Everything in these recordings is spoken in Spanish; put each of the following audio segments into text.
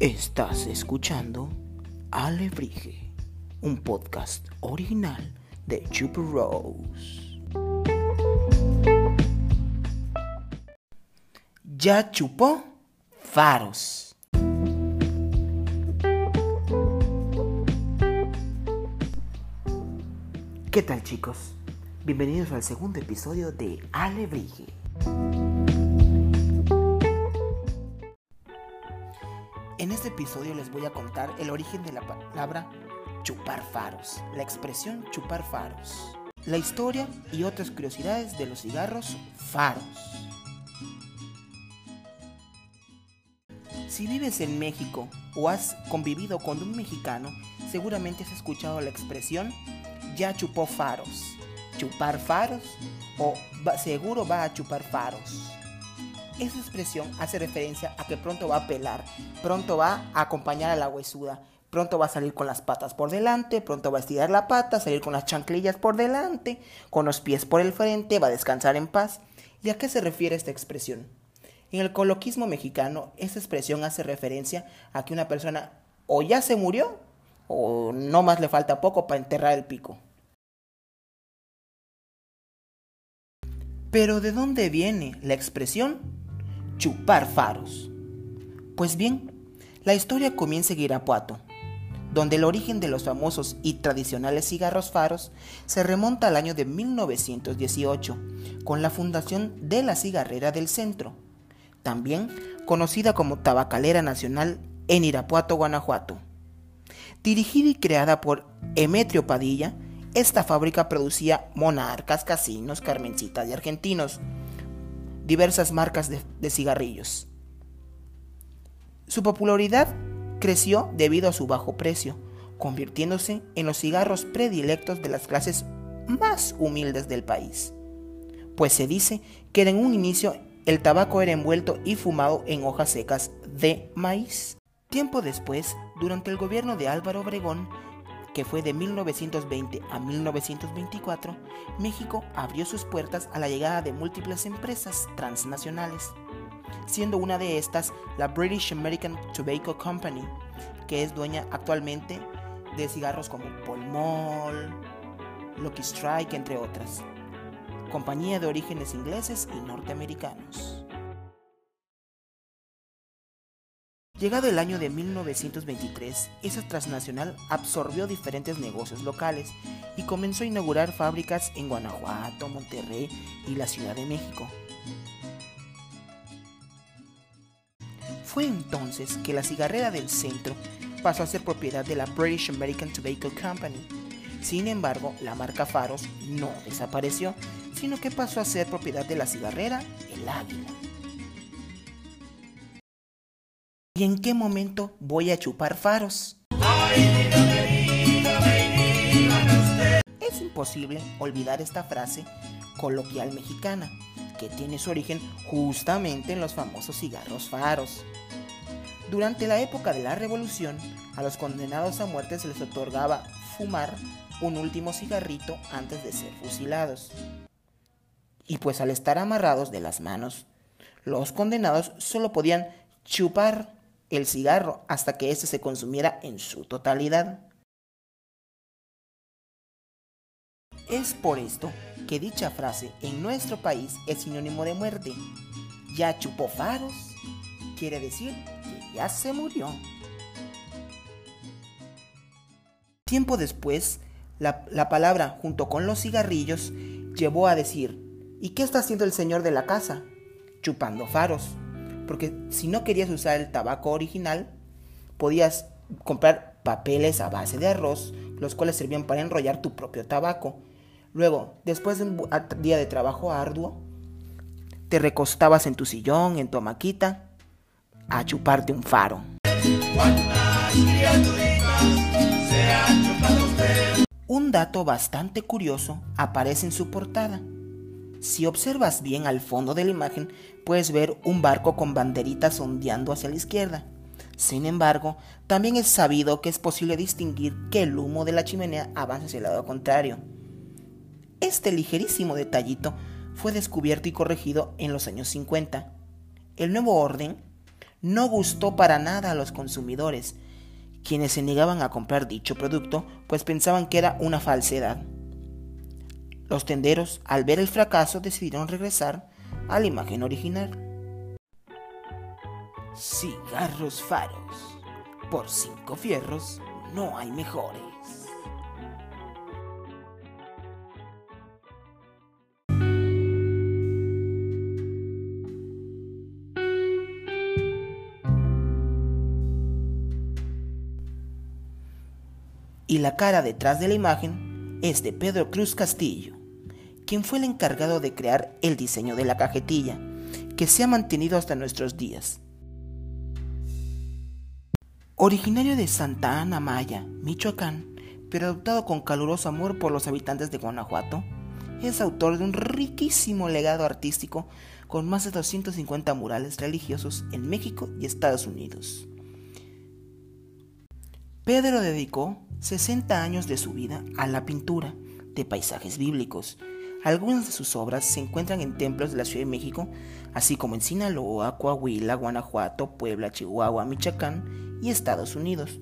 Estás escuchando Alebrije, un podcast original de Chupa Rose. ¿Ya chupó? Faros. ¿Qué tal chicos? Bienvenidos al segundo episodio de Alebrije. En este episodio les voy a contar el origen de la palabra chupar faros, la expresión chupar faros, la historia y otras curiosidades de los cigarros faros. Si vives en México o has convivido con un mexicano, seguramente has escuchado la expresión ya chupó faros, chupar faros o seguro va a chupar faros. Esa expresión hace referencia a que pronto va a pelar, pronto va a acompañar a la huesuda, pronto va a salir con las patas por delante, pronto va a estirar la pata, salir con las chanclillas por delante, con los pies por el frente, va a descansar en paz. ¿Y a qué se refiere esta expresión? En el coloquismo mexicano, esta expresión hace referencia a que una persona o ya se murió o no más le falta poco para enterrar el pico. Pero ¿de dónde viene la expresión chupar faros. Pues bien, la historia comienza en Irapuato, donde el origen de los famosos y tradicionales cigarros faros se remonta al año de 1918, con la fundación de la Cigarrera del Centro, también conocida como Tabacalera Nacional en Irapuato, Guanajuato. Dirigida y creada por Emetrio Padilla, esta fábrica producía monarcas, casinos, carmencitas y argentinos, diversas marcas de, cigarrillos. Su popularidad creció debido a su bajo precio, convirtiéndose en los cigarros predilectos de las clases más humildes del país. Pues se dice que en un inicio el tabaco era envuelto y fumado en hojas secas de maíz. Tiempo después, durante el gobierno de Álvaro Obregón, que fue de 1920 a 1924, México abrió sus puertas a la llegada de múltiples empresas transnacionales, siendo una de estas la British American Tobacco Company, que es dueña actualmente de cigarros como Pall Mall, Lucky Strike, entre otras, compañía de orígenes ingleses y norteamericanos. Llegado el año de 1923, esa transnacional absorbió diferentes negocios locales y comenzó a inaugurar fábricas en Guanajuato, Monterrey y la Ciudad de México. Fue entonces que la cigarrera del centro pasó a ser propiedad de la British American Tobacco Company. Sin embargo, la marca Faros no desapareció, sino que pasó a ser propiedad de la cigarrera El Águila. ¿Y en qué momento voy a chupar faros? Es imposible olvidar esta frase coloquial mexicana, que tiene su origen justamente en los famosos cigarros faros. Durante la época de la Revolución, a los condenados a muerte se les otorgaba fumar un último cigarrito antes de ser fusilados. Y pues al estar amarrados de las manos, los condenados solo podían chupar el cigarro hasta que éste se consumiera en su totalidad. Es por esto que dicha frase en nuestro país es sinónimo de muerte. Ya chupó faros, quiere decir que ya se murió. Tiempo después, la, la, palabra junto con los cigarrillos llevó a decir, ¿y qué está haciendo el señor de la casa? Chupando faros. Porque si no querías usar el tabaco original, podías comprar papeles a base de arroz, los cuales servían para enrollar tu propio tabaco. Luego, después de un día de trabajo arduo, te recostabas en tu sillón, en tu maquita, a chuparte un faro. Un dato bastante curioso aparece en su portada. Si observas bien al fondo de la imagen, puedes ver un barco con banderitas ondeando hacia la izquierda. Sin embargo, también es sabido que es posible distinguir que el humo de la chimenea avanza hacia el lado contrario. Este ligerísimo detallito fue descubierto y corregido en los años 50. El nuevo orden no gustó para nada a los consumidores, quienes se negaban a comprar dicho producto pues pensaban que era una falsedad. Los tenderos, al ver el fracaso, decidieron regresar a la imagen original. Cigarros faros. Por cinco fierros no hay mejores. Y la cara detrás de la imagen es de Pedro Cruz Castillo, quien fue el encargado de crear el diseño de la cajetilla, que se ha mantenido hasta nuestros días. Originario de Santa Ana Maya, Michoacán, pero adoptado con caluroso amor por los habitantes de Guanajuato, es autor de un riquísimo legado artístico con más de 250 murales religiosos en México y Estados Unidos. Pedro dedicó 60 años de su vida a la pintura de paisajes bíblicos. Algunas de sus obras se encuentran en templos de la Ciudad de México, así como en Sinaloa, Coahuila, Guanajuato, Puebla, Chihuahua, Michoacán y Estados Unidos.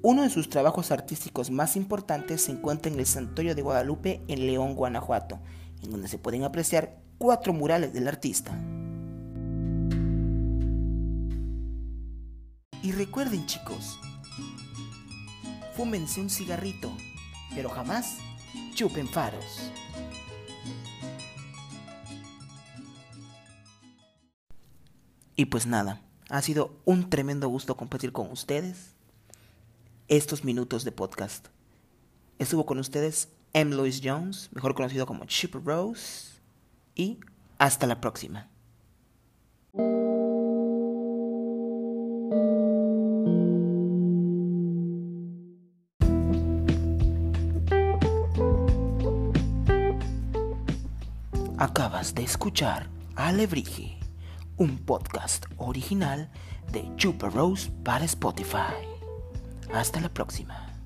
Uno de sus trabajos artísticos más importantes se encuentra en el Santuario de Guadalupe en León, Guanajuato, en donde se pueden apreciar cuatro murales del artista. Y recuerden chicos, fúmense un cigarrito, pero jamás chupen faros. Y pues nada, ha sido un tremendo gusto compartir con ustedes estos minutos de podcast. Estuvo con ustedes M. Louis Jones, mejor conocido como Chip Rose, y hasta la próxima. Acabas de escuchar Alebrije un podcast original de Chupa Rose para Spotify. Hasta la próxima.